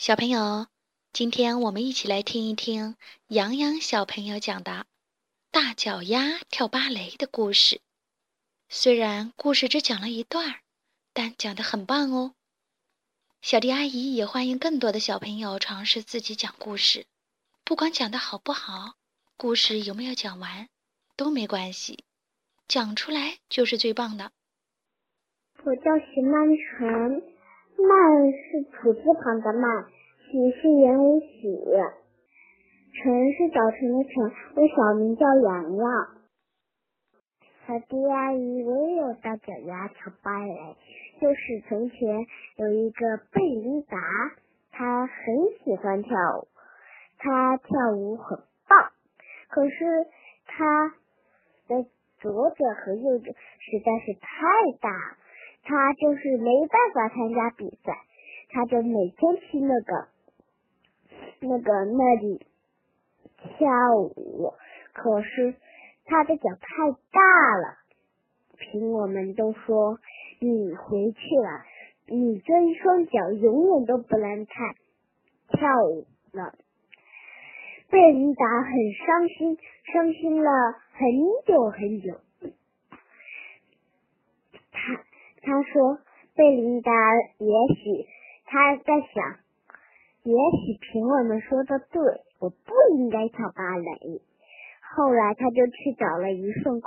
小朋友，今天我们一起来听一听洋洋小朋友讲的《大脚丫跳芭蕾》的故事。虽然故事只讲了一段，但讲得很棒哦。小迪阿姨也欢迎更多的小朋友尝试自己讲故事，不管讲的好不好，故事有没有讲完都没关系，讲出来就是最棒的。我叫徐曼纯。慢是土字旁的慢，喜是言无喜，晨是早晨的晨。我小名叫洋洋。小迪阿姨，我也有大脚丫跳芭蕾，就是从前有一个贝琳达，她很喜欢跳舞，她跳舞很棒，可是她的左脚和右脚实在是太大了。他就是没办法参加比赛，他就每天去那个那个那里跳舞。可是他的脚太大了，凭我们都说你回去了，你这一双脚永远都不能太跳舞了。贝琳达很伤心，伤心了很久很久。他说：“贝琳达，也许他在想，也许评委们说的对，我不应该跳芭蕾。”后来，他就去找了一份。